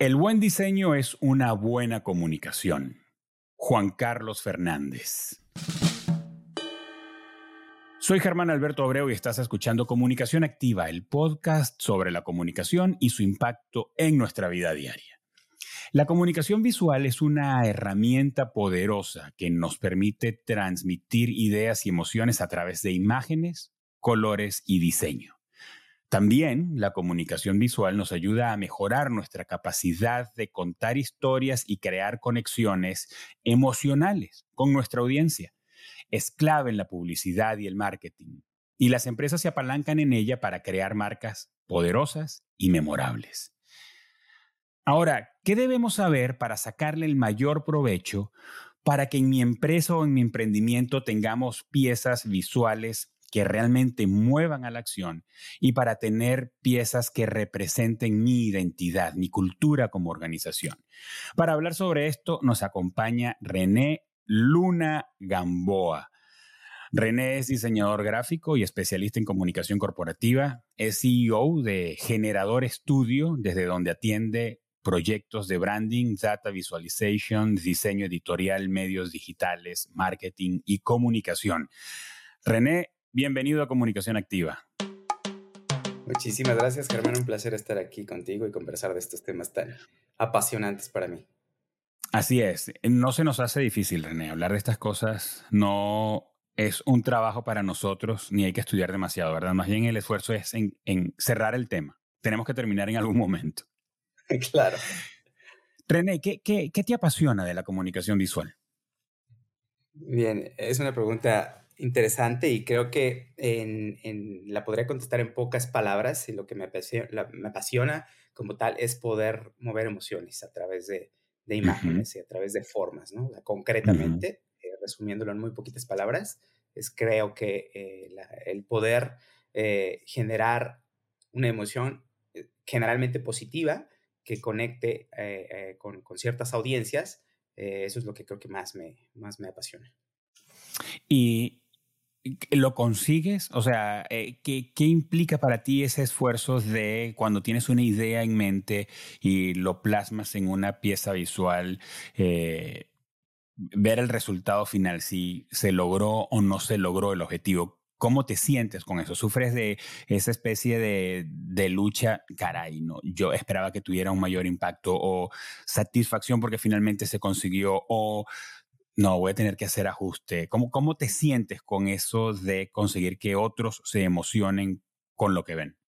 El buen diseño es una buena comunicación. Juan Carlos Fernández. Soy Germán Alberto Abreu y estás escuchando Comunicación Activa, el podcast sobre la comunicación y su impacto en nuestra vida diaria. La comunicación visual es una herramienta poderosa que nos permite transmitir ideas y emociones a través de imágenes, colores y diseño. También la comunicación visual nos ayuda a mejorar nuestra capacidad de contar historias y crear conexiones emocionales con nuestra audiencia. Es clave en la publicidad y el marketing, y las empresas se apalancan en ella para crear marcas poderosas y memorables. Ahora, ¿qué debemos saber para sacarle el mayor provecho para que en mi empresa o en mi emprendimiento tengamos piezas visuales que realmente muevan a la acción y para tener piezas que representen mi identidad, mi cultura como organización. Para hablar sobre esto nos acompaña René Luna Gamboa. René es diseñador gráfico y especialista en comunicación corporativa. Es CEO de Generador Studio, desde donde atiende proyectos de branding, data visualization, diseño editorial, medios digitales, marketing y comunicación. René, Bienvenido a Comunicación Activa. Muchísimas gracias, Germán. Un placer estar aquí contigo y conversar de estos temas tan apasionantes para mí. Así es. No se nos hace difícil, René. Hablar de estas cosas no es un trabajo para nosotros, ni hay que estudiar demasiado, ¿verdad? Más bien el esfuerzo es en, cerrar el tema. Tenemos que terminar en algún momento. claro. René, ¿qué, qué, qué te apasiona de la comunicación visual? Bien, es una pregunta interesante y creo que en, la podría contestar en pocas palabras y lo que me apasiona, como tal es poder mover emociones a través de, imágenes y a través de formas, ¿no? concretamente, eh, resumiéndolo en muy poquitas palabras, es creo que eh, el poder eh, generar una emoción generalmente positiva que conecte con, con, ciertas audiencias, eso es lo que creo que más me, más me apasiona. Y ¿Lo consigues? O sea, eh, ¿qué, implica para ti ese esfuerzo de cuando tienes una idea en mente y lo plasmas en una pieza visual, eh, ver el resultado final, si se logró o no se logró el objetivo? ¿Cómo te sientes con eso? ¿Sufres de esa especie de, de, lucha? Caray, no, yo esperaba que tuviera un mayor impacto o satisfacción porque finalmente se consiguió o no, voy a tener que hacer ajuste. ¿Cómo, ¿Cómo te sientes con eso de conseguir que otros se emocionen con lo que ven?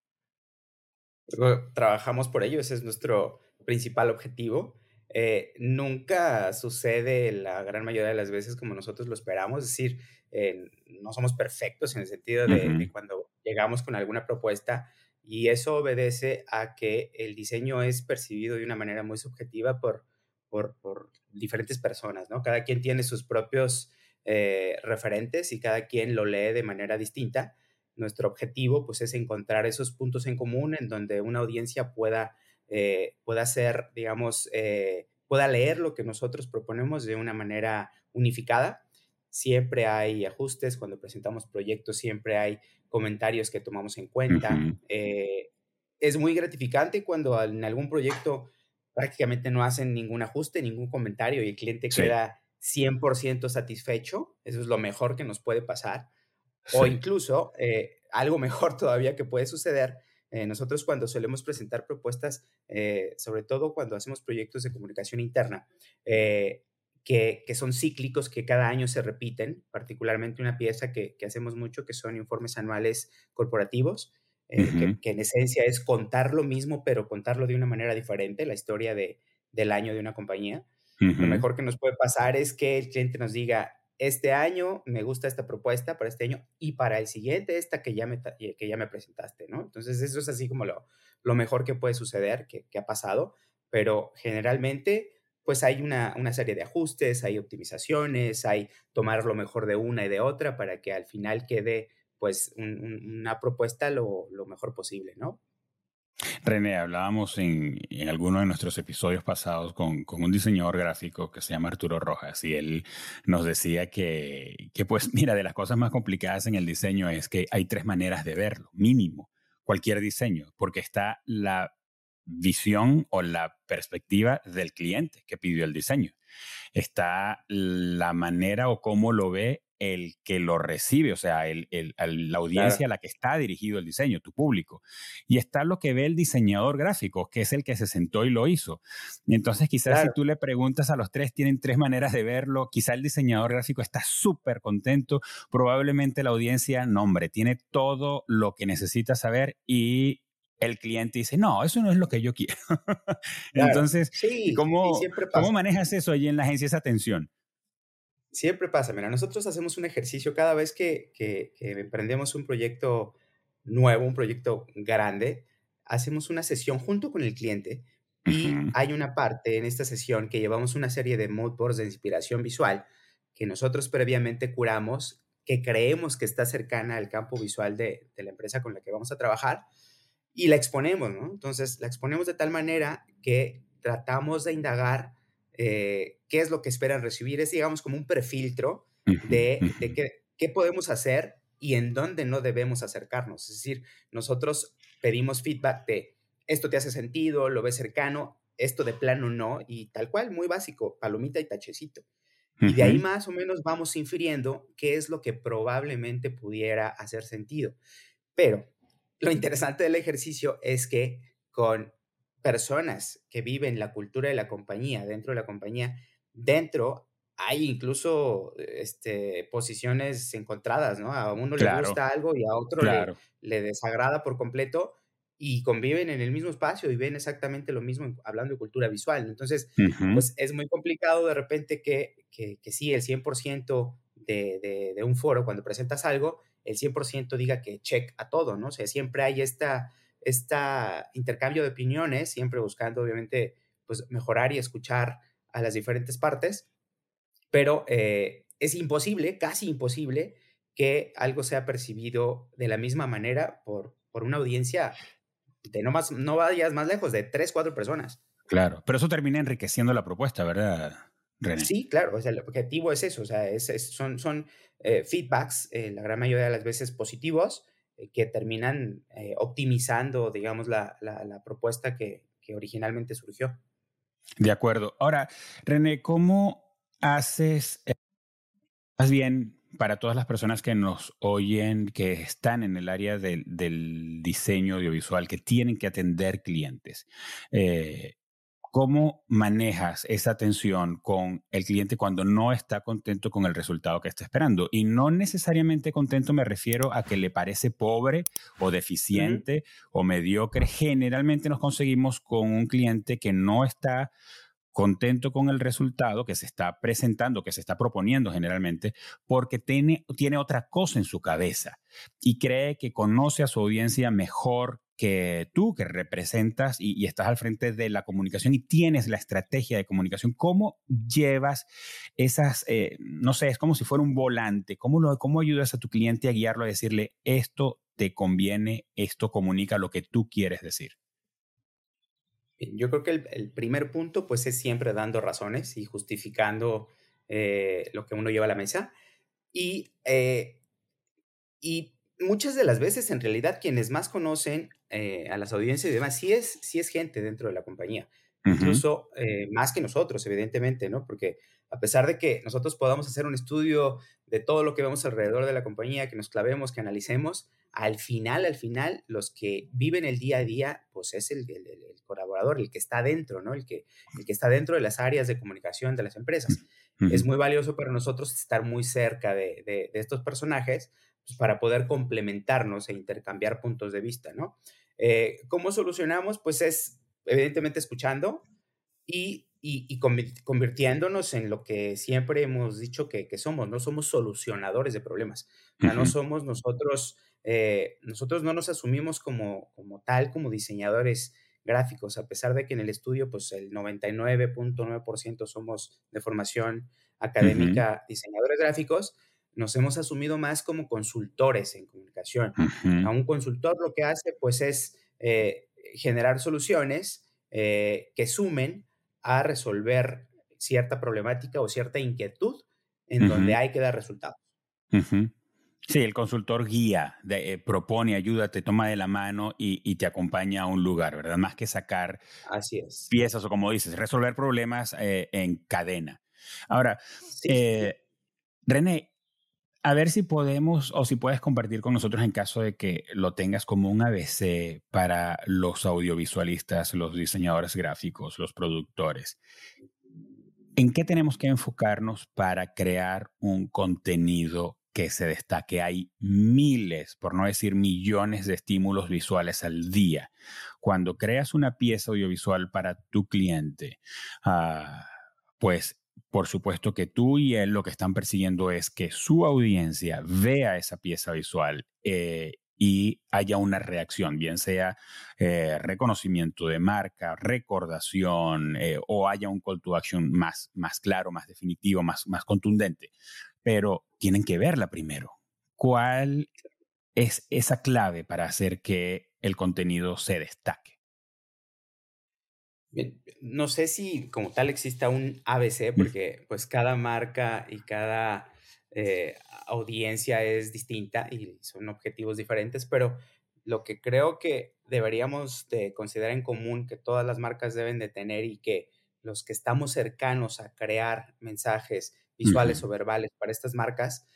Trabajamos por ello, ese es nuestro principal objetivo. Eh, nunca sucede la gran mayoría de las veces como nosotros lo esperamos, es decir, eh, no somos perfectos en el sentido de, de, cuando llegamos con alguna propuesta y eso obedece a que el diseño es percibido de una manera muy subjetiva por, por, por diferentes personas, ¿no? Cada quien tiene sus propios eh, referentes y cada quien lo lee de manera distinta. Nuestro objetivo, pues, es encontrar esos puntos en común en donde una audiencia pueda, eh, pueda ser, digamos, eh, pueda leer lo que nosotros proponemos de una manera unificada. Siempre hay ajustes cuando presentamos proyectos, siempre hay comentarios que tomamos en cuenta. es muy gratificante cuando en algún proyecto prácticamente no hacen ningún ajuste, ningún comentario y el cliente queda 100% satisfecho. Eso es lo mejor que nos puede pasar. O incluso, eh, algo mejor todavía que puede suceder, eh, nosotros cuando solemos presentar propuestas, eh, sobre todo cuando hacemos proyectos de comunicación interna, que, que, son cíclicos, que cada año se repiten, particularmente una pieza que, que hacemos mucho, que son informes anuales corporativos, eh, que, en esencia es contar lo mismo, pero contarlo de una manera diferente, la historia de, del año de una compañía. Lo mejor que nos puede pasar es que el cliente nos diga, este año me gusta esta propuesta para este año y para el siguiente esta que ya me, que ya me presentaste, ¿no? Entonces eso es así como lo, lo mejor que puede suceder, que, que, ha pasado, pero generalmente pues hay una, una, serie de ajustes, hay optimizaciones, hay tomar lo mejor de una y de otra para que al final quede pues una propuesta lo, mejor posible, ¿no? René, hablábamos en, en alguno de nuestros episodios pasados con, un diseñador gráfico que se llama Arturo Rojas y él nos decía que, que, pues mira, de las cosas más complicadas en el diseño es que hay tres maneras de verlo, mínimo, cualquier diseño, porque está la visión o la perspectiva del cliente que pidió el diseño. Está la manera o cómo lo ve el que lo recibe, o sea, el, la audiencia a la que está dirigido el diseño, tu público. Y está lo que ve el diseñador gráfico, que es el que se sentó y lo hizo. entonces, quizás si tú le preguntas a los tres, tienen tres maneras de verlo. Quizá el diseñador gráfico está súper contento. Probablemente la audiencia, no, hombre, tiene todo lo que necesita saber y el cliente dice, no, eso no es lo que yo quiero. Entonces, ¿cómo, ¿cómo manejas eso allí en la agencia, esa tensión? Siempre pasa, mira, nosotros hacemos un ejercicio cada vez que, que, emprendemos un proyecto nuevo, un proyecto grande, hacemos una sesión junto con el cliente y hay una parte en esta sesión que llevamos una serie de moodboards de inspiración visual que nosotros previamente curamos, que creemos que está cercana al campo visual de, de la empresa con la que vamos a trabajar y la exponemos, ¿no? Entonces, la exponemos de tal manera que tratamos de indagar eh, qué es lo que esperan recibir. Es, digamos, como un prefiltro de, qué, qué, podemos hacer y en dónde no debemos acercarnos. Es decir, nosotros pedimos feedback de esto te hace sentido, lo ves cercano, esto de plano no, y tal cual, muy básico, palomita y tachecito. Y de ahí más o menos vamos infiriendo qué es lo que probablemente pudiera hacer sentido. Pero lo interesante del ejercicio es que con personas que viven la cultura de la compañía, dentro de la compañía, dentro hay incluso este, posiciones encontradas, ¿no? A uno le gusta algo y a otro le, desagrada por completo y conviven en el mismo espacio y ven exactamente lo mismo hablando de cultura visual. Entonces, pues es muy complicado de repente que, que, que sí, el 100% de, de, de, un foro, cuando presentas algo, el 100% diga que check a todo, ¿no? O sea, siempre hay esta este intercambio de opiniones, siempre buscando, obviamente, pues mejorar y escuchar a las diferentes partes, pero eh, es imposible, casi imposible, que algo sea percibido de la misma manera por, por una audiencia de no, más, no vayas más lejos, de tres, cuatro personas. Claro, pero eso termina enriqueciendo la propuesta, ¿verdad, René? Sí, claro, o sea, el objetivo es eso, o sea, es, son, son eh, feedbacks, eh, la gran mayoría de las veces positivos, eh, que terminan eh, optimizando, digamos, la, la, propuesta que, que, originalmente surgió. De acuerdo. Ahora, René, ¿cómo haces, eh, más bien para todas las personas que nos oyen, que están en el área del, del diseño audiovisual, que tienen que atender clientes? ¿Cómo manejas esa tensión con el cliente cuando no está contento con el resultado que está esperando? Y no necesariamente contento me refiero a que le parece pobre o deficiente o mediocre. Generalmente nos conseguimos con un cliente que no está contento con el resultado que se está presentando, que se está proponiendo generalmente, porque tiene, tiene otra cosa en su cabeza y cree que conoce a su audiencia mejor que tú, que representas y, estás al frente de la comunicación y tienes la estrategia de comunicación, ¿cómo llevas esas, eh, no sé, es como si fuera un volante, ¿cómo, lo, ¿cómo ayudas a tu cliente a guiarlo, a decirle, esto te conviene, esto comunica lo que tú quieres decir? Yo creo que el, primer punto, pues, es siempre dando razones y justificando eh, lo que uno lleva a la mesa. Y, eh, y muchas de las veces, en realidad, quienes más conocen eh, a las audiencias y demás, sí es, sí es gente dentro de la compañía. Incluso eh, más que nosotros, evidentemente, ¿no? Porque a pesar de que nosotros podamos hacer un estudio de todo lo que vemos alrededor de la compañía, que nos clavemos, que analicemos, al final, al final, los que viven el día a día, pues es el, colaborador, el que está dentro, ¿no? El que, el que está dentro de las áreas de comunicación de las empresas. Es muy valioso para nosotros estar muy cerca de, de estos personajes pues, para poder complementarnos e intercambiar puntos de vista, ¿no? Eh, ¿Cómo solucionamos? Pues es evidentemente escuchando y, y, convirtiéndonos en lo que siempre hemos dicho que, que somos, no somos solucionadores de problemas, o sea, no somos nosotros, eh, nosotros no nos asumimos como, como tal, como diseñadores gráficos, a pesar de que en el estudio, pues el 99.9% somos de formación académica diseñadores gráficos, nos hemos asumido más como consultores en comunicación. A un consultor lo que hace pues es eh, generar soluciones eh, que sumen a resolver cierta problemática o cierta inquietud en donde hay que dar resultados. Sí, el consultor guía, eh, propone, ayuda, te toma de la mano y, te acompaña a un lugar, ¿verdad? Más que sacar Así es. piezas o como dices, resolver problemas eh, en cadena. Ahora, eh, René, a ver si podemos o si puedes compartir con nosotros en caso de que lo tengas como un ABC para los audiovisualistas, los diseñadores gráficos, los productores. ¿En qué tenemos que enfocarnos para crear un contenido que se destaque? Hay miles, por no decir millones de estímulos visuales al día. Cuando creas una pieza audiovisual para tu cliente, ah, pues por supuesto que tú y él lo que están persiguiendo es que su audiencia vea esa pieza visual eh, y haya una reacción, bien sea eh, reconocimiento de marca, recordación eh, o haya un call to action más, más claro, más definitivo, más, más contundente. Pero tienen que verla primero. ¿Cuál es esa clave para hacer que el contenido se destaque? No sé si como tal exista un ABC, porque pues cada marca y cada eh, audiencia es distinta y son objetivos diferentes, pero lo que creo que deberíamos de considerar en común que todas las marcas deben de tener y que los que estamos cercanos a crear mensajes visuales o verbales para estas marcas,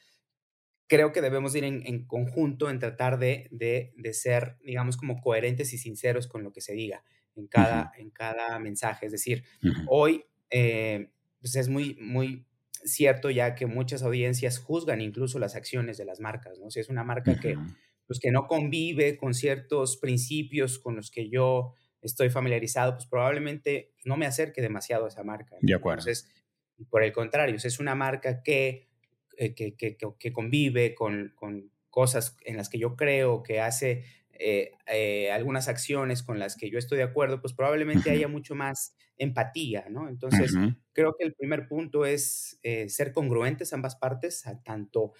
creo que debemos ir en, conjunto en tratar de, de, ser, digamos, como coherentes y sinceros con lo que se diga en cada, en cada mensaje. Es decir, hoy eh, pues es muy, muy cierto ya que muchas audiencias juzgan incluso las acciones de las marcas, ¿no? Si es una marca que, pues, que no convive con ciertos principios con los que yo estoy familiarizado, pues probablemente no me acerque demasiado a esa marca. De acuerdo. Entonces, por el contrario, si es una marca que, eh, que, que, que convive con, con, cosas en las que yo creo, que hace eh, eh, algunas acciones con las que yo estoy de acuerdo, pues probablemente haya mucho más empatía, ¿no? Entonces, creo que el primer punto es eh, ser congruentes ambas partes, a tanto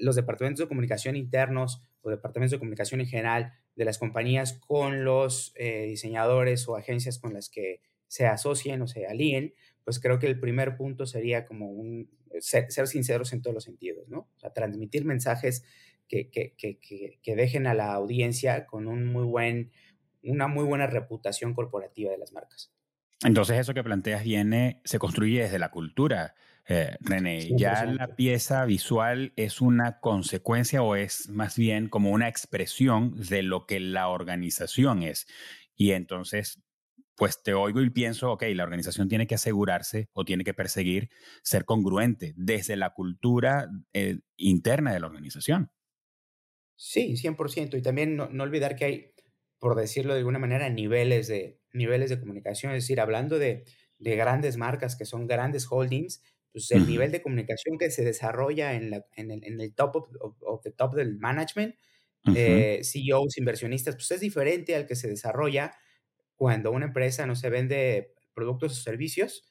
los departamentos de comunicación internos o departamentos de comunicación en general de las compañías con los diseñadores o agencias con las que se asocien o se alíen, pues creo que el primer punto sería como un, ser, ser sinceros en todos los sentidos, ¿no? O sea, transmitir mensajes que, que, que, que, dejen a la audiencia con un muy buen, una muy buena reputación corporativa de las marcas. Entonces eso que planteas viene, se construye desde la cultura, eh, René. Ya la pieza visual es una consecuencia o es más bien como una expresión de lo que la organización es. Y entonces, pues te oigo y pienso, ok, la organización tiene que asegurarse o tiene que perseguir ser congruente desde la cultura eh, interna de la organización. Sí, 100%. Y también no, olvidar que hay, por decirlo de alguna manera, niveles de, niveles de comunicación. Es decir, hablando de, grandes marcas que son grandes holdings, pues el nivel de comunicación que se desarrolla en, la, en, el, en el, top of, the top del management, eh, CEOs, inversionistas, pues es diferente al que se desarrolla cuando una empresa no se vende productos o servicios.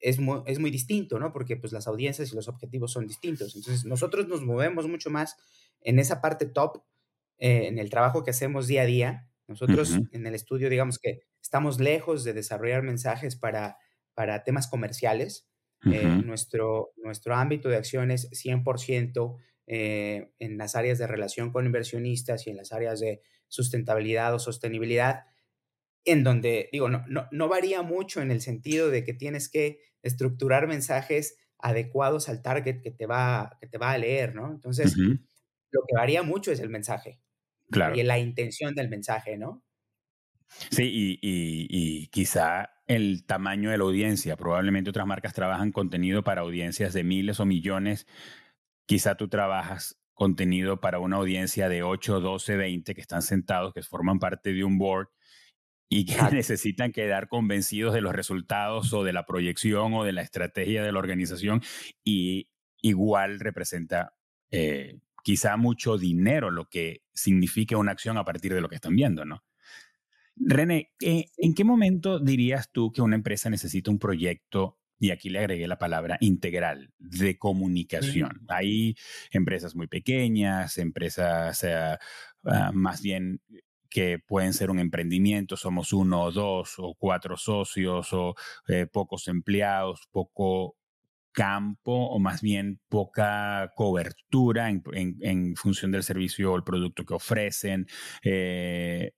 Es muy, es muy distinto, ¿no? Porque pues las audiencias y los objetivos son distintos. Entonces, nosotros nos movemos mucho más en esa parte top, eh, en el trabajo que hacemos día a día, nosotros en el estudio, digamos que estamos lejos de desarrollar mensajes para, para temas comerciales. Eh, nuestro, nuestro ámbito de acción es 100% eh, en las áreas de relación con inversionistas y en las áreas de sustentabilidad o sostenibilidad, en donde, digo, no, no, no varía mucho en el sentido de que tienes que estructurar mensajes adecuados al target que te va, que te va a leer, ¿no? Entonces, lo que varía mucho es el mensaje. Claro. Y la intención del mensaje, ¿no? Sí, y, quizá el tamaño de la audiencia. Probablemente otras marcas trabajan contenido para audiencias de miles o millones. Quizá tú trabajas contenido para una audiencia de 8, 12, 20 que están sentados, que forman parte de un board y que necesitan quedar convencidos de los resultados o de la proyección o de la estrategia de la organización y igual representa eh, quizá mucho dinero lo que signifique una acción a partir de lo que están viendo, ¿no? René, eh, ¿en qué momento dirías tú que una empresa necesita un proyecto, y aquí le agregué la palabra integral, de comunicación? Hay empresas muy pequeñas, empresas uh, más bien que pueden ser un emprendimiento, somos uno o dos o cuatro socios o eh, pocos empleados, poco campo o más bien poca cobertura en, función del servicio o el producto que ofrecen. Eh,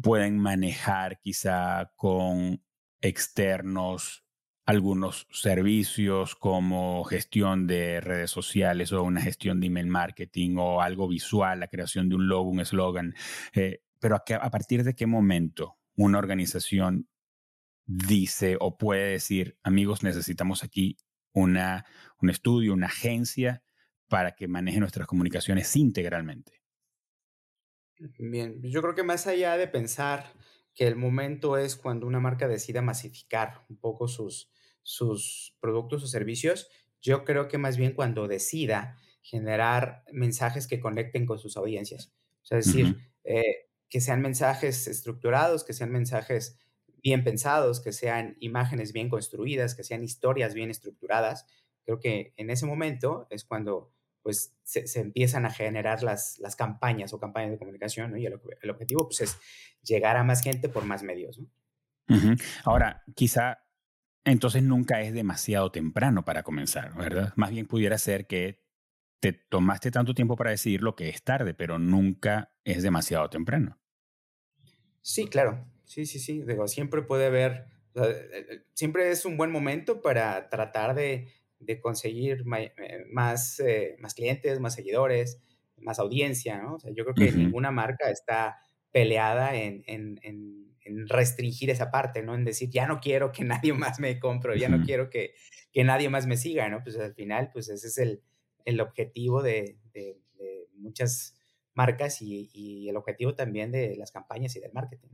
pueden manejar quizá con externos algunos servicios como gestión de redes sociales o una gestión de email marketing o algo visual, la creación de un logo, un eslogan. Eh, pero a, partir de qué momento una organización dice o puede decir, amigos, necesitamos aquí una, un estudio, una agencia para que maneje nuestras comunicaciones integralmente. Bien, yo creo que más allá de pensar que el momento es cuando una marca decida masificar un poco sus, sus productos o servicios, yo creo que más bien cuando decida generar mensajes que conecten con sus audiencias. O sea, es decir, eh, que sean mensajes estructurados, que sean mensajes bien pensados, que sean imágenes bien construidas, que sean historias bien estructuradas. Creo que en ese momento es cuando pues se, empiezan a generar las, las, campañas o campañas de comunicación, Y el, objetivo, pues, es llegar a más gente por más medios, Ahora, quizá entonces nunca es demasiado temprano para comenzar, ¿verdad? Más bien pudiera ser que te tomaste tanto tiempo para decidir lo que es tarde, pero nunca es demasiado temprano. Sí, claro. Sí, sí, sí. Digo, siempre puede haber, eh, eh, siempre es un buen momento para tratar de de conseguir eh, más, eh, más clientes, más seguidores, más audiencia, ¿no? O sea, yo creo que ninguna marca está peleada en, en, en, restringir esa parte, ¿no? En decir, ya no quiero que nadie más me compre, ya no quiero que, que, nadie más me siga, ¿no? Pues al final, pues ese es el, el objetivo de, de, muchas marcas y, y, el objetivo también de las campañas y del marketing.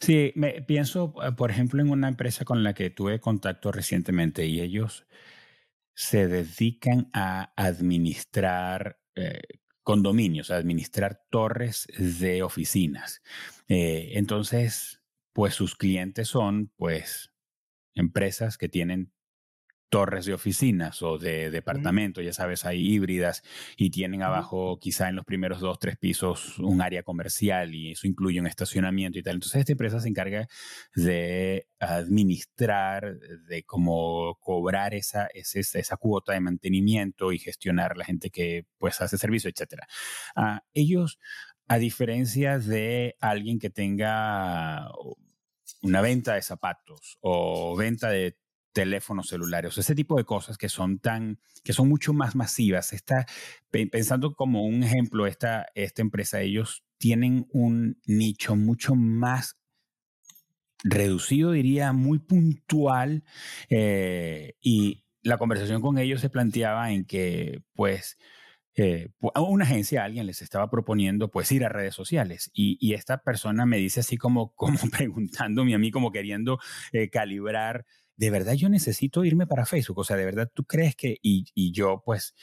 Sí, me, pienso, eh, por ejemplo, en una empresa con la que tuve contacto recientemente y ellos se dedican a administrar eh, condominios, a administrar torres de oficinas. Eh, entonces, pues sus clientes son, pues, empresas que tienen torres de oficinas o de departamentos, ya sabes, hay híbridas y tienen abajo quizá en los primeros dos, tres pisos un área comercial y eso incluye un estacionamiento y tal. Entonces esta empresa se encarga de administrar, de cómo cobrar esa, esa, esa cuota de mantenimiento y gestionar la gente que pues hace servicio, etc. Ah, ellos, a diferencia de alguien que tenga una venta de zapatos o venta de teléfonos celulares, ese tipo de cosas que son tan, que son mucho más masivas. Está, pensando como un ejemplo, esta, esta empresa, ellos tienen un nicho mucho más reducido, diría, muy puntual, eh, y la conversación con ellos se planteaba en que, pues, eh, una agencia, alguien les estaba proponiendo pues ir a redes sociales y, esta persona me dice así como, como preguntándome a mí, como queriendo eh, calibrar de verdad yo necesito irme para Facebook, o sea, de verdad tú crees que, y, yo pues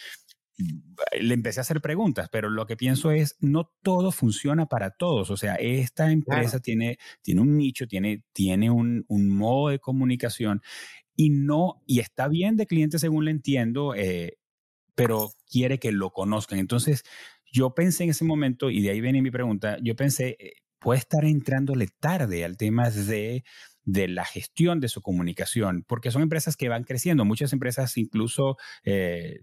le empecé a hacer preguntas, pero lo que pienso es, no todo funciona para todos. O sea, esta empresa tiene, tiene un nicho, tiene, tiene un, modo de comunicación y no, y está bien de cliente según le entiendo, eh, pero quiere que lo conozcan. Entonces, yo pensé en ese momento, y de ahí viene mi pregunta, yo pensé, eh, puede estar entrándole tarde al tema de de la gestión de su comunicación, porque son empresas que van creciendo. Muchas empresas incluso eh,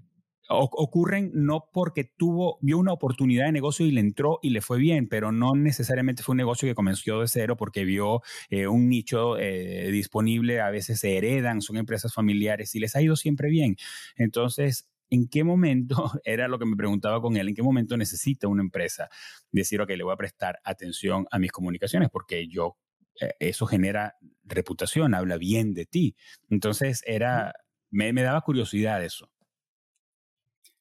ocurren no porque tuvo, vio una oportunidad de negocio y le entró y le fue bien, pero no necesariamente fue un negocio que comenzó de cero porque vio eh, un nicho eh, disponible, a veces se heredan, son empresas familiares y les ha ido siempre bien. Entonces, ¿en qué momento, era lo que me preguntaba con él, en qué momento necesita una empresa decir, ok, le voy a prestar atención a mis comunicaciones porque yo eso genera reputación, habla bien de ti. Entonces era, me, daba curiosidad eso.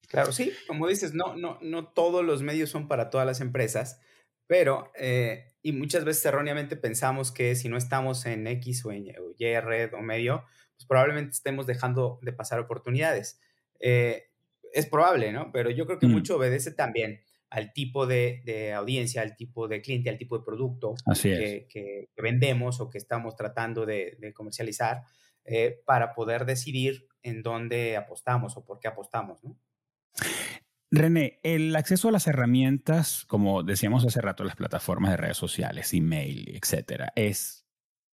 Claro, sí, como dices, no, no, no todos los medios son para todas las empresas, pero, eh, y muchas veces erróneamente pensamos que si no estamos en X o en Y red o medio, pues probablemente estemos dejando de pasar oportunidades. Eh, es probable, ¿no? Pero yo creo que mm. mucho obedece también al tipo de, audiencia, al tipo de cliente, al tipo de producto que, vendemos o que estamos tratando de, comercializar eh, para poder decidir en dónde apostamos o por qué apostamos. René, el acceso a las herramientas, como decíamos hace rato, las plataformas de redes sociales, email, etcétera, es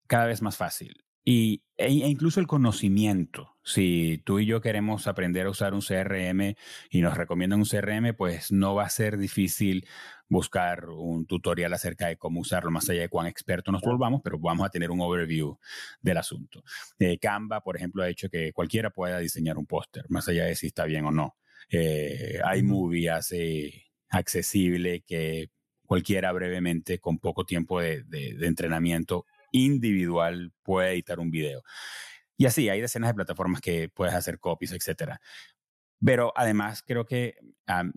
cada vez más fácil. Y, e, e, incluso el conocimiento. Si tú y yo queremos aprender a usar un CRM y nos recomiendan un CRM, pues no va a ser difícil buscar un tutorial acerca de cómo usarlo, más allá de cuán experto nos volvamos, pero vamos a tener un overview del asunto. Eh, Canva, por ejemplo, ha hecho que cualquiera pueda diseñar un póster, más allá de si está bien o no. Eh, iMovie hace accesible que cualquiera brevemente, con poco tiempo de entrenamiento, individual puede editar un video. Y así, hay decenas de plataformas que puedes hacer copies, etcétera. Pero además creo que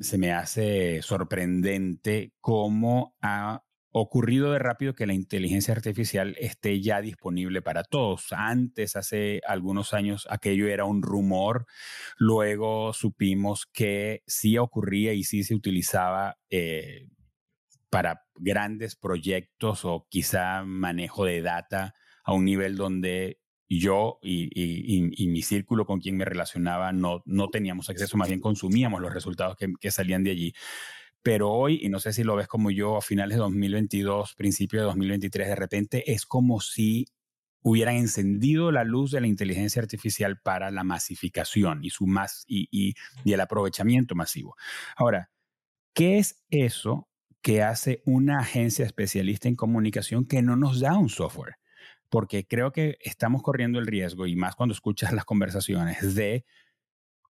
se me hace sorprendente cómo ha ocurrido de rápido que la inteligencia artificial esté ya disponible para todos. Antes, hace algunos años, aquello era un rumor. Luego supimos que sí ocurría y sí se utilizaba eh, para grandes proyectos o quizá manejo de data a un nivel donde yo y, mi círculo con quien me relacionaba no, no teníamos acceso, más bien consumíamos los resultados que, salían de allí. Pero hoy, y no sé si lo ves como yo, a finales de 2022, principio de 2023, de repente es como si hubieran encendido la luz de la inteligencia artificial para la masificación y, su más, y, y el aprovechamiento masivo. Ahora, ¿qué es eso que hace una agencia especialista en comunicación que no nos da un software. Porque creo que estamos corriendo el riesgo, y más cuando escuchas las conversaciones, de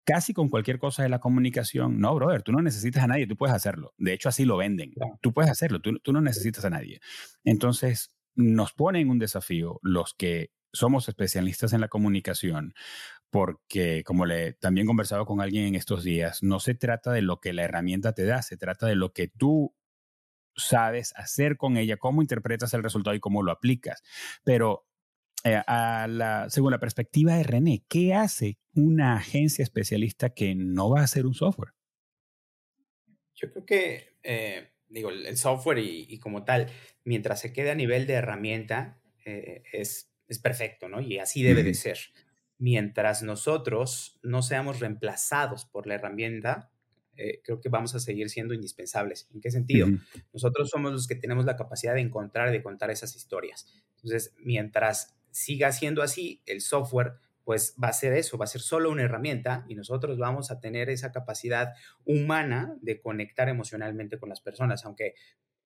casi con cualquier cosa de la comunicación, no, brother, tú no necesitas a nadie, tú puedes hacerlo. De hecho, así lo venden. Tú puedes hacerlo, tú, tú no necesitas a nadie. Entonces, nos ponen un desafío los que somos especialistas en la comunicación, porque como le también conversado con alguien en estos días, no se trata de lo que la herramienta te da, se trata de lo que tú sabes hacer con ella, cómo interpretas el resultado y cómo lo aplicas. Pero eh, a la, según la perspectiva de René, ¿qué hace una agencia especialista que no va a hacer un software? Yo creo que, eh, digo, el software y, como tal, mientras se quede a nivel de herramienta, eh, es, es, perfecto, ¿no? Y así debe de ser. Mientras nosotros no seamos reemplazados por la herramienta, eh, creo que vamos a seguir siendo indispensables. ¿En qué sentido? Nosotros somos los que tenemos la capacidad de encontrar, de contar esas historias. Entonces, mientras siga siendo así, el software pues va a ser eso, va a ser solo una herramienta y nosotros vamos a tener esa capacidad humana de conectar emocionalmente con las personas, aunque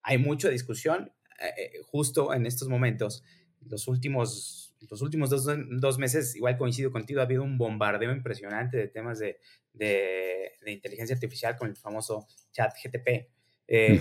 hay mucha discusión eh, eh, justo en estos momentos los últimos, los últimos dos, meses, igual coincido contigo, ha habido un bombardeo impresionante de temas de, de, inteligencia artificial con el famoso chat GTP, eh,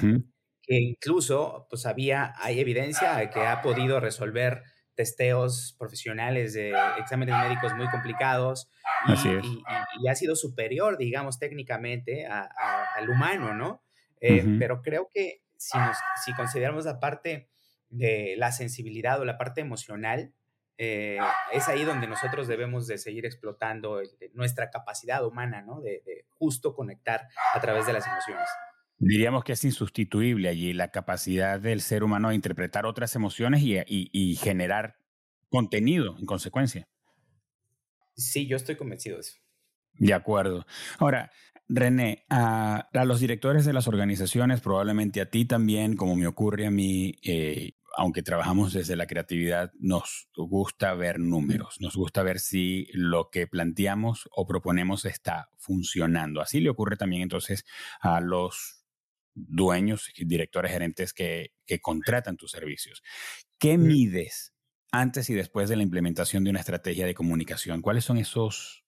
que incluso pues había, hay evidencia de que ha podido resolver testeos profesionales de exámenes médicos muy complicados y, y, ha sido superior, digamos, técnicamente al humano, ¿no? Eh, pero creo que si, nos, si consideramos la parte de la sensibilidad o la parte emocional, eh, es ahí donde nosotros debemos de seguir explotando nuestra capacidad humana, ¿no? De, justo conectar a través de las emociones. Diríamos que es insustituible allí la capacidad del ser humano de interpretar otras emociones y, generar contenido en consecuencia. Sí, yo estoy convencido de eso. De acuerdo. Ahora, René, a, los directores de las organizaciones, probablemente a ti también, como me ocurre a mí, eh, aunque trabajamos desde la creatividad, nos gusta ver números, nos gusta ver si lo que planteamos o proponemos está funcionando. Así le ocurre también entonces a los dueños, directores, gerentes que, contratan tus servicios. ¿Qué mides antes y después de la implementación de una estrategia de comunicación? ¿Cuáles son esos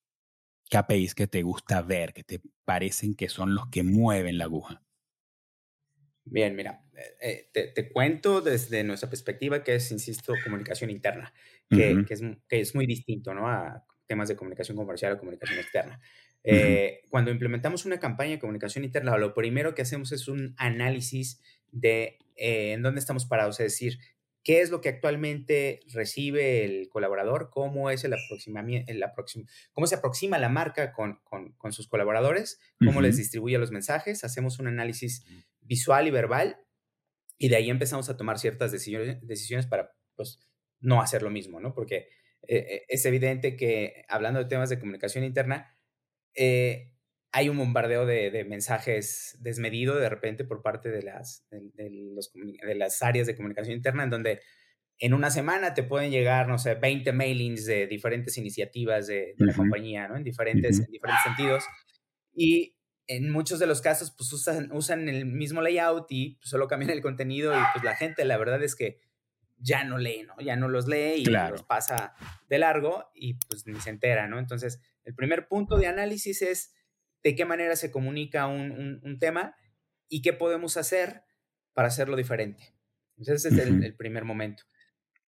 KPIs que te gusta ver, que te parecen que son los que mueven la aguja? Bien, mira, eh, eh, te, cuento desde nuestra perspectiva que es, insisto, comunicación interna, que, que, es, que, es, muy distinto ¿no? a temas de comunicación comercial o comunicación externa. Eh, cuando implementamos una campaña de comunicación interna, lo primero que hacemos es un análisis de en dónde estamos parados, es decir, qué es lo que actualmente recibe el colaborador, cómo es el aproximamiento, el cómo se aproxima la marca con, con, con sus colaboradores, cómo les distribuye los mensajes, hacemos un análisis visual y verbal y de ahí empezamos a tomar ciertas decisiones, decisiones para pues, no hacer lo mismo, ¿no? Porque eh, eh, es evidente que hablando de temas de comunicación interna, eh, hay un bombardeo de, mensajes desmedido de repente por parte de las, de, los, de, las áreas de comunicación interna en donde en una semana te pueden llegar, no sé, 20 mailings de diferentes iniciativas de, la compañía, ¿no? En diferentes, en diferentes sentidos. Y en muchos de los casos, pues usan, usan el mismo layout y pues, solo cambian el contenido y pues la gente, la verdad es que ya no lee, ¿no? Ya no los lee y los pasa de largo y pues ni se entera, ¿no? Entonces, el primer punto de análisis es de qué manera se comunica un, un, tema y qué podemos hacer para hacerlo diferente. Entonces, ese es el, el, primer momento.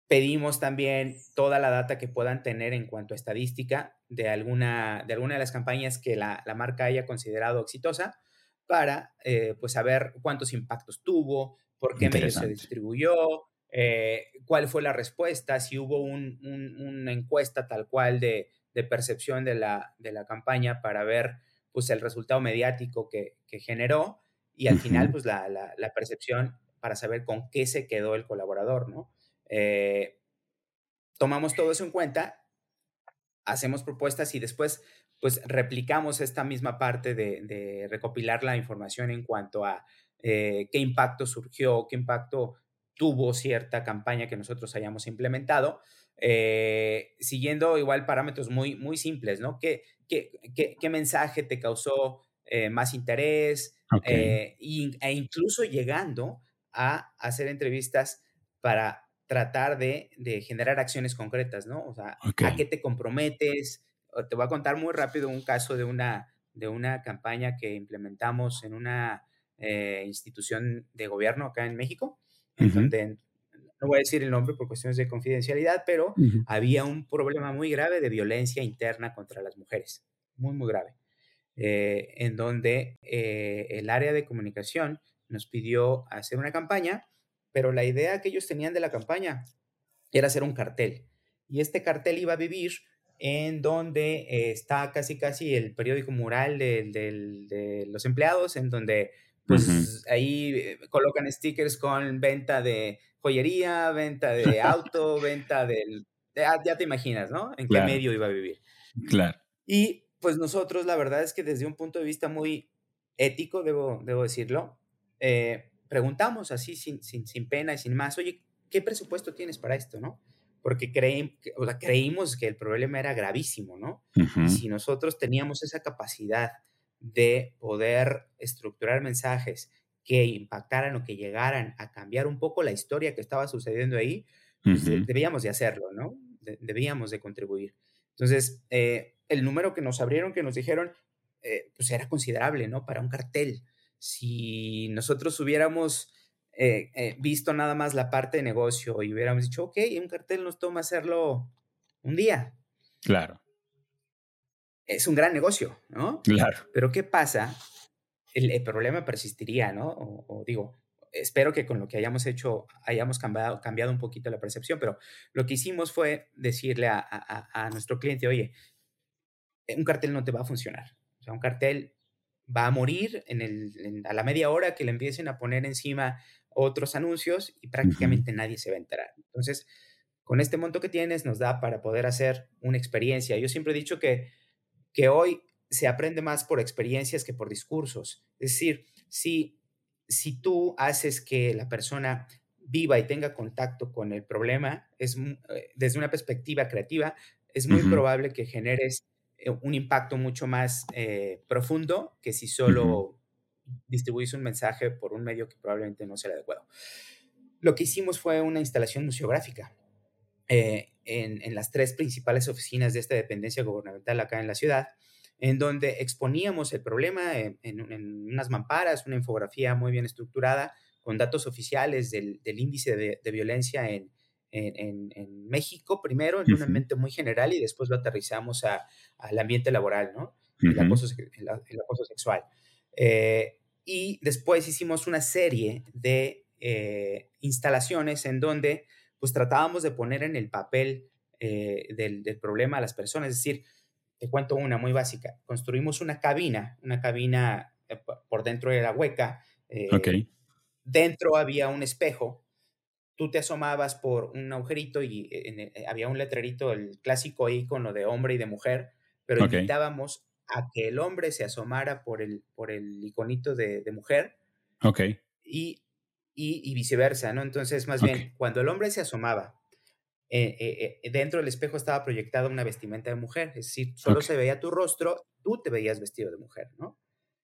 Pedimos también toda la data que puedan tener en cuanto a estadística de alguna de, alguna de las campañas que la, la marca haya considerado exitosa para eh, pues saber cuántos impactos tuvo, por qué medio se distribuyó, eh, cuál fue la respuesta, si hubo un, una encuesta tal cual de, de percepción de la, de la, campaña para ver pues el resultado mediático que, que generó y al final pues la, la, percepción para saber con qué se quedó el colaborador, ¿no? Eh, tomamos todo eso en cuenta, hacemos propuestas y después pues replicamos esta misma parte de, recopilar la información en cuanto a eh, qué impacto surgió, qué impacto tuvo cierta campaña que nosotros hayamos implementado, eh, siguiendo igual parámetros muy, muy simples, ¿no? ¿Qué, qué, qué, mensaje te causó más interés? e incluso llegando a hacer entrevistas para tratar de, generar acciones concretas, ¿no? O sea, ¿a qué te comprometes? Te voy a contar muy rápido un caso de una, de una campaña que implementamos en una eh, institución de gobierno acá en México, en donde, no voy a decir el nombre por cuestiones de confidencialidad, pero había un problema muy grave de violencia interna contra las mujeres, muy, muy grave, eh, en donde eh, el área de comunicación nos pidió hacer una campaña pero la idea que ellos tenían de la campaña era hacer un cartel. Y este cartel iba a vivir en donde eh, está casi casi el periódico mural de, los empleados, en donde pues ahí eh, colocan stickers con venta de joyería, venta de auto, venta del... Ya, te imaginas, ¿no? En qué medio iba a vivir. Claro. Y pues nosotros la verdad es que desde un punto de vista muy ético, debo, debo decirlo, eh, preguntamos así sin, sin, sin, pena y sin más, oye, ¿qué presupuesto tienes para esto, no? Porque o sea, creímos que el problema era gravísimo, ¿no? Y si nosotros teníamos esa capacidad de poder estructurar mensajes que impactaran o que llegaran a cambiar un poco la historia que estaba sucediendo ahí, pues debíamos de hacerlo, ¿no? debíamos de contribuir. Entonces, eh, el número que nos abrieron, que nos dijeron, eh, pues era considerable, ¿no? Para un cartel si nosotros hubiéramos eh, eh, visto nada más la parte de negocio y hubiéramos dicho, ok, un cartel nos toma hacerlo un día. Claro. Es un gran negocio, ¿no? Claro. Pero ¿qué pasa? El, problema persistiría, ¿no? O, digo, espero que con lo que hayamos hecho hayamos cambiado, cambiado un poquito la percepción, pero lo que hicimos fue decirle a, a nuestro cliente, oye, un cartel no te va a funcionar. O sea, un cartel va a morir en el, a la media hora que le empiecen a poner encima otros anuncios y prácticamente nadie se va a enterar. Entonces, con este monto que tienes nos da para poder hacer una experiencia. Yo siempre he dicho que, que hoy se aprende más por experiencias que por discursos. Es decir, si, si tú haces que la persona viva y tenga contacto con el problema, es, eh, desde una perspectiva creativa, es muy probable que generes eh, un impacto mucho más eh, profundo que si solo distribuís un mensaje por un medio que probablemente no sea el adecuado. Lo que hicimos fue una instalación museográfica eh, en, las tres principales oficinas de esta dependencia gubernamental acá en la ciudad, en donde exponíamos el problema en, unas mamparas, una infografía muy bien estructurada, con datos oficiales del, índice de violencia en, en, México primero, en un ambiente muy general, y después lo aterrizamos al ambiente laboral, ¿no? el, acoso, sexual. Eh, y después hicimos una serie de eh, instalaciones en donde pues tratábamos de poner en el papel eh, del, problema a las personas. Es decir, te cuento una muy básica. Construimos una cabina, una cabina por dentro de la hueca. Dentro había un espejo tú te asomabas por un agujerito y eh, eh, había un letrerito, el clásico icono de hombre y de mujer, pero invitábamos a que el hombre se asomara por el, por el iconito de, mujer. Ok. Y, y, viceversa, ¿no? Entonces, más bien, cuando el hombre se asomaba eh, eh, dentro del espejo estaba proyectada una vestimenta de mujer, es decir, solo se veía tu rostro, tú te veías vestido de mujer, ¿no?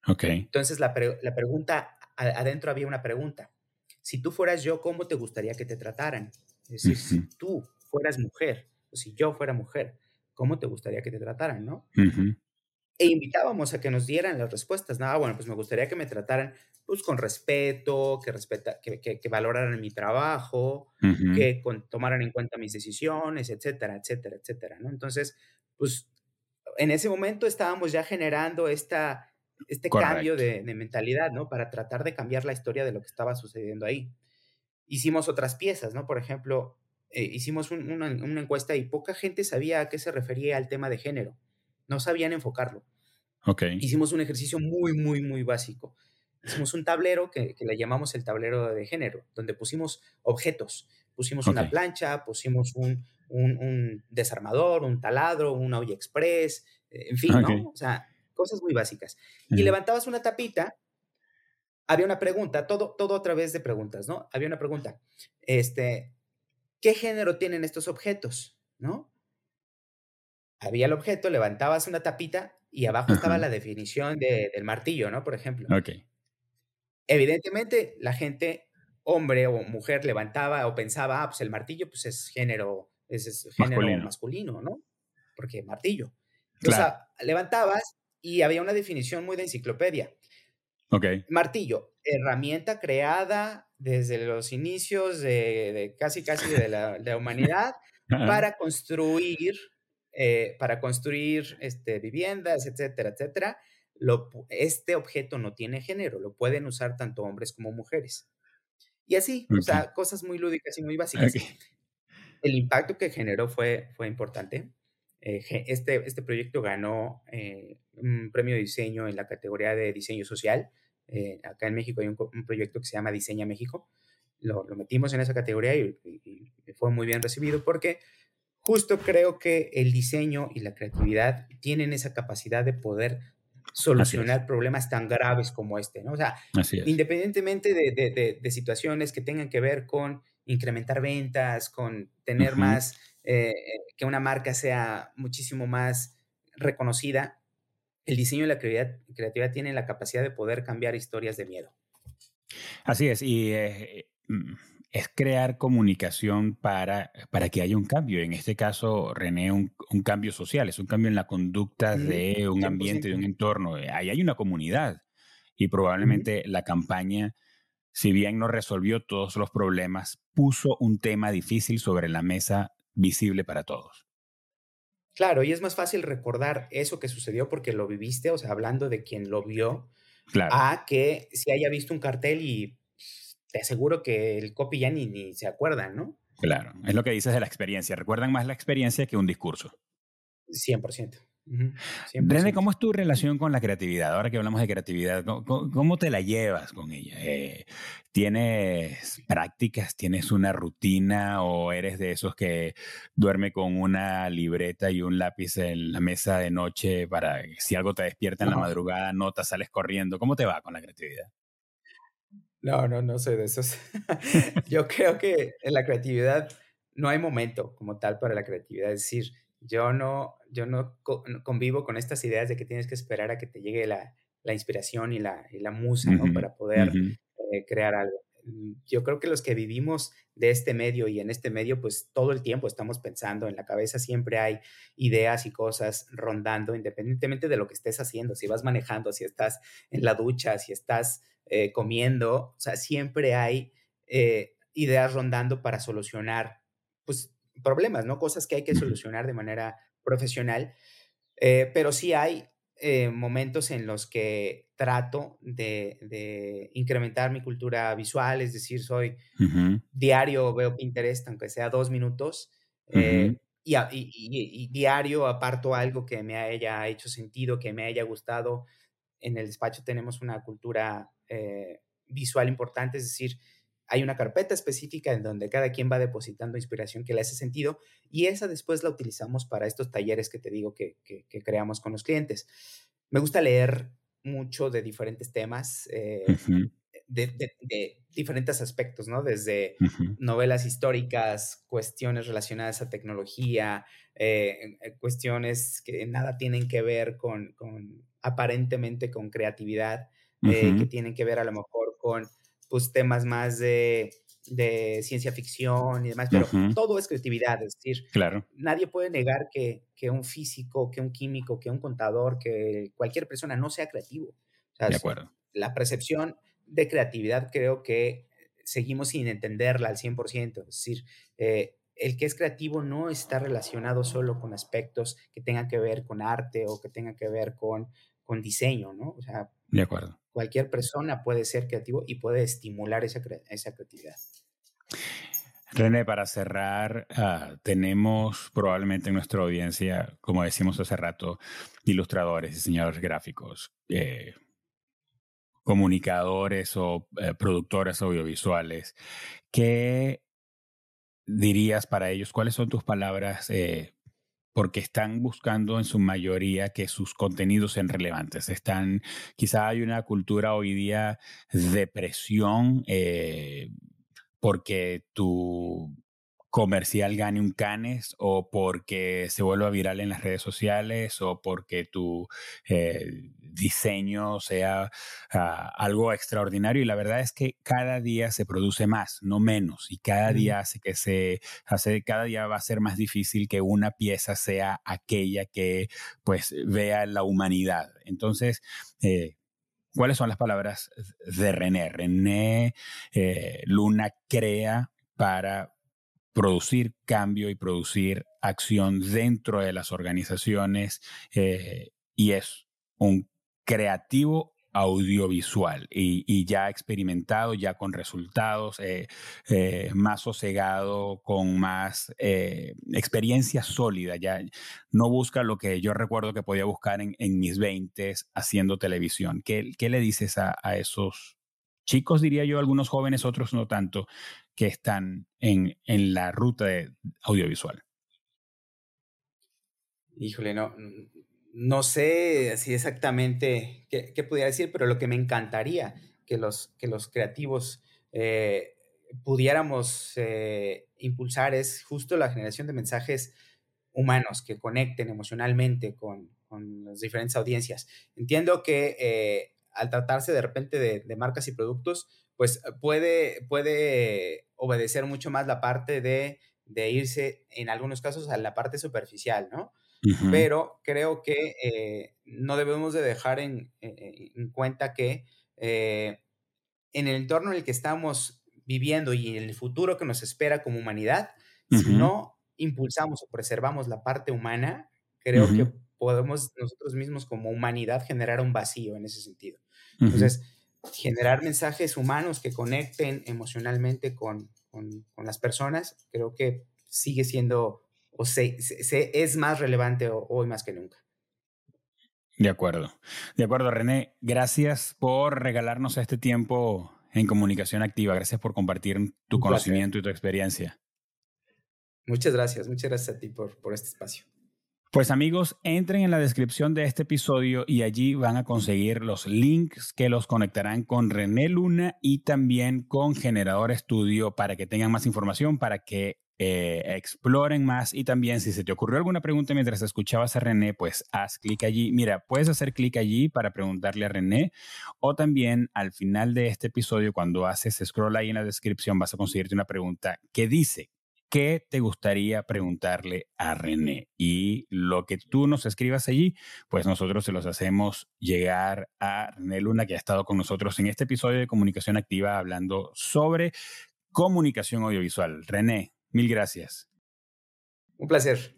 Ok. Entonces la, la pregunta, adentro había una pregunta, si tú fueras yo, ¿cómo te gustaría que te trataran? Es decir, si tú fueras mujer, o si yo fuera mujer, ¿cómo te gustaría que te trataran, no? E invitábamos a que nos dieran las respuestas. Nada, bueno, pues me gustaría que me trataran pues, con respeto, que, respeta, que, que, valoraran mi trabajo, que tomaran en cuenta mis decisiones, etcétera, etcétera, etcétera, ¿no? Entonces, pues en ese momento estábamos ya generando esta, este cambio de, mentalidad, ¿no? Para tratar de cambiar la historia de lo que estaba sucediendo ahí. Hicimos otras piezas, ¿no? Por ejemplo, eh, hicimos una, una, encuesta y poca gente sabía a qué se refería al tema de género. No sabían enfocarlo. Okay. Hicimos un ejercicio muy, muy, muy básico. Hicimos un tablero que, le llamamos el tablero de género, donde pusimos objetos. Pusimos una plancha, pusimos un, un, desarmador, un taladro, una olla express, eh, en fin, ¿no? O sea, cosas muy básicas. Y levantabas una tapita, había una pregunta, todo, todo a través de preguntas, ¿no? Había una pregunta, este, ¿qué género tienen estos objetos? ¿No? Había el objeto, levantabas una tapita y abajo estaba la definición del martillo, ¿no? Por ejemplo. Ok. Evidentemente, la gente, hombre o mujer, levantaba o pensaba, ah, pues el martillo pues es género, es, género masculino. ¿no? Porque martillo. O sea, levantabas y había una definición muy de enciclopedia. Ok. Martillo, herramienta creada desde los inicios de, casi casi de la, humanidad para construir, eh, para construir este, viviendas, etcétera, etcétera este objeto no tiene género, lo pueden usar tanto hombres como mujeres. Y así, o sea, cosas muy lúdicas y muy básicas. El impacto que generó fue, fue importante. Eh, este, este proyecto ganó eh, un premio de diseño en la categoría de diseño social. Eh, acá en México hay un, proyecto que se llama Diseña México. Lo, metimos en esa categoría y, fue muy bien recibido porque justo creo que el diseño y la creatividad tienen esa capacidad de poder solucionar problemas tan graves como este, ¿no? O sea, independientemente de, situaciones que tengan que ver con incrementar ventas, con tener más, eh, que una marca sea muchísimo más reconocida, el diseño y la creatividad, creatividad tienen la capacidad de poder cambiar historias de miedo. Así es, y eh, mm, es crear comunicación para, para que haya un cambio. En este caso, René, un, cambio social, es un cambio en la conducta de un ambiente, de un entorno. Ahí hay una comunidad y probablemente la campaña, si bien no resolvió todos los problemas, puso un tema difícil sobre la mesa visible para todos. Claro, y es más fácil recordar eso que sucedió porque lo viviste, o sea, hablando de quien lo vio, a que si haya visto un cartel y te aseguro que el copy ya ni, ni se acuerda, ¿no? Claro, es lo que dices de la experiencia. Recuerdan más la experiencia que un discurso. 100%. René, ¿cómo es tu relación con la creatividad? Ahora que hablamos de creatividad, ¿cómo, te la llevas con ella? Eh, ¿Tienes prácticas? ¿Tienes una rutina? ¿O eres de esos que duerme con una libreta y un lápiz en la mesa de noche para que si algo te despierta en la madrugada, notas, sales corriendo? ¿Cómo te va con la creatividad? No, no, no sé de esos. yo creo que en la creatividad no hay momento como tal para la creatividad. Es decir, yo no, yo no convivo con estas ideas de que tienes que esperar a que te llegue la, la inspiración y la, y la musa, ¿no? Para poder eh, crear algo. Mm, yo creo que los que vivimos de este medio y en este medio, pues todo el tiempo estamos pensando, en la cabeza siempre hay ideas y cosas rondando, independientemente de lo que estés haciendo, si vas manejando, si estás en la ducha, si estás eh, comiendo, o sea, siempre hay eh, ideas rondando para solucionar, pues, problemas, ¿no? Cosas que hay que solucionar de manera profesional, eh, pero sí hay momentos en los que trato de, incrementar mi cultura visual, es decir, soy diario, veo Pinterest, aunque sea dos minutos, y, y, diario aparto algo que me haya hecho sentido, que me haya gustado. En el despacho tenemos una cultura eh, visual importante, es decir, hay una carpeta específica en donde cada quien va depositando inspiración que le hace sentido y esa después la utilizamos para estos talleres que te digo que, creamos con los clientes. Me gusta leer mucho de diferentes temas. Eh, de, diferentes aspectos, ¿no? Desde novelas históricas, cuestiones relacionadas a tecnología, eh, eh, cuestiones que nada tienen que ver con, aparentemente con creatividad, eh, que tienen que ver a lo mejor con pues, temas más de, ciencia ficción y demás, pero todo es creatividad, es decir, claro. nadie puede negar que, que, un físico, que un químico, que un contador, que cualquier persona no sea creativo. de acuerdo. La percepción de creatividad creo que seguimos sin entenderla al 100%. Es decir, eh, el que es creativo no está relacionado solo con aspectos que tengan que ver con arte o que tengan que ver con, con diseño, ¿no? O sea, de acuerdo. Cualquier persona puede ser creativo y puede estimular esa, esa creatividad. René, para cerrar, ah, tenemos probablemente en nuestra audiencia, como decimos hace rato, ilustradores, diseñadores gráficos, eh, comunicadores o eh, productores audiovisuales, ¿qué dirías para ellos? ¿Cuáles son tus palabras? Eh, porque están buscando en su mayoría que sus contenidos sean relevantes. Están, quizá hay una cultura hoy día de presión eh, porque tu comercial gane un canes o porque se vuelva viral en las redes sociales o porque tu eh, diseño sea ah, algo extraordinario y la verdad es que cada día se produce más, no menos y cada día hace que se hace cada día va a ser más difícil que una pieza sea aquella que pues vea la humanidad. Entonces, eh, ¿cuáles son las palabras de René? René eh, Luna crea para producir cambio y producir acción dentro de las organizaciones eh, y es un creativo audiovisual y, ya experimentado, ya con resultados, eh, eh, más sosegado, con más experiencia sólida, ya no busca lo que yo recuerdo que podía buscar en, mis 20 haciendo televisión. ¿Qué, ¿Qué, le dices a, a esos chicos, diría yo, algunos jóvenes, otros no tanto, que están en, en la ruta de audiovisual? Híjole, no, no sé si exactamente qué, qué pudiera decir, pero lo que me encantaría que los, que los creativos eh, pudiéramos eh, impulsar es justo la generación de mensajes humanos que conecten emocionalmente con, con las diferentes audiencias. Entiendo que eh, al tratarse de repente de, de, marcas y productos, pues eh, puede, puede obedecer mucho más la parte de, irse, en algunos casos, a la parte superficial, ¿no? Pero creo que eh, no debemos de dejar en, eh, cuenta que en el entorno en el que estamos viviendo y en el futuro que nos espera como humanidad, si no impulsamos o preservamos la parte humana, creo que podemos nosotros mismos como humanidad generar un vacío en ese sentido. Entonces, generar mensajes humanos que conecten emocionalmente con, con, las personas, creo que sigue siendo o se, es más relevante hoy más que nunca. De acuerdo. De acuerdo, René. Gracias por regalarnos este tiempo en comunicación activa. Gracias por compartir tu conocimiento y tu experiencia. Muchas gracias. Muchas gracias a ti por, por este espacio. Pues amigos, entren en la descripción de este episodio y allí van a conseguir los links que los conectarán con René Luna y también con Generador Estudio para que tengan más información, para que eh, exploren más y también si se te ocurrió alguna pregunta mientras escuchabas a René, pues haz clic allí. Mira, puedes hacer clic allí para preguntarle a René o también al final de este episodio cuando haces scroll ahí en la descripción vas a conseguirte una pregunta que dice ¿qué te gustaría preguntarle a René? Y lo que tú nos escribas allí, pues nosotros se los hacemos llegar a René Luna, que ha estado con nosotros en este episodio de Comunicación Activa hablando sobre comunicación audiovisual. René, mil gracias. Un placer.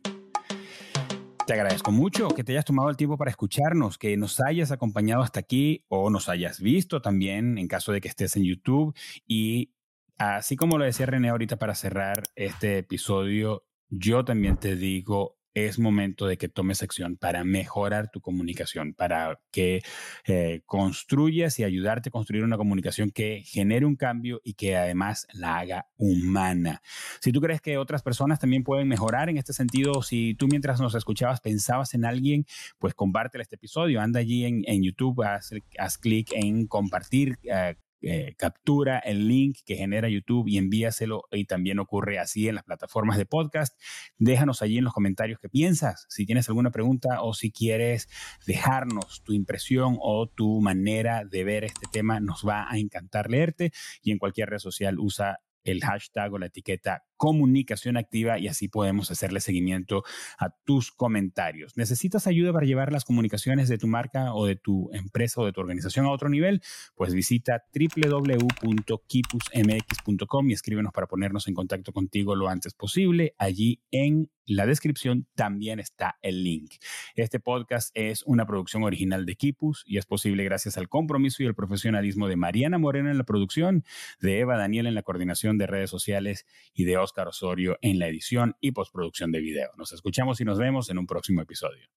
Te agradezco mucho que te hayas tomado el tiempo para escucharnos, que nos hayas acompañado hasta aquí o nos hayas visto también en caso de que estés en YouTube y así como lo decía René ahorita para cerrar este episodio, yo también te digo, es momento de que tomes acción para mejorar tu comunicación, para que eh, construyas y ayudarte a construir una comunicación que genere un cambio y que además la haga humana. Si tú crees que otras personas también pueden mejorar en este sentido, si tú mientras nos escuchabas pensabas en alguien, pues compártele este episodio, anda allí en, YouTube, haz, clic en compartir. Eh, eh, captura el link que genera YouTube y envíaselo. Y también ocurre así en las plataformas de podcast. Déjanos allí en los comentarios qué piensas. Si tienes alguna pregunta o si quieres dejarnos tu impresión o tu manera de ver este tema, nos va a encantar leerte. Y en cualquier red social usa el hashtag o la etiqueta comunicación activa y así podemos hacerle seguimiento a tus comentarios. ¿Necesitas ayuda para llevar las comunicaciones de tu marca o de tu empresa o de tu organización a otro nivel? Pues visita www.kipusmx.com y escríbenos para ponernos en contacto contigo lo antes posible. Allí en la descripción también está el link. Este podcast es una producción original de Kipus y es posible gracias al compromiso y el profesionalismo de Mariana Moreno en la producción, de Eva Daniel en la coordinación de redes sociales y de Oscar Osorio en la edición y postproducción de video. Nos escuchamos y nos vemos en un próximo episodio.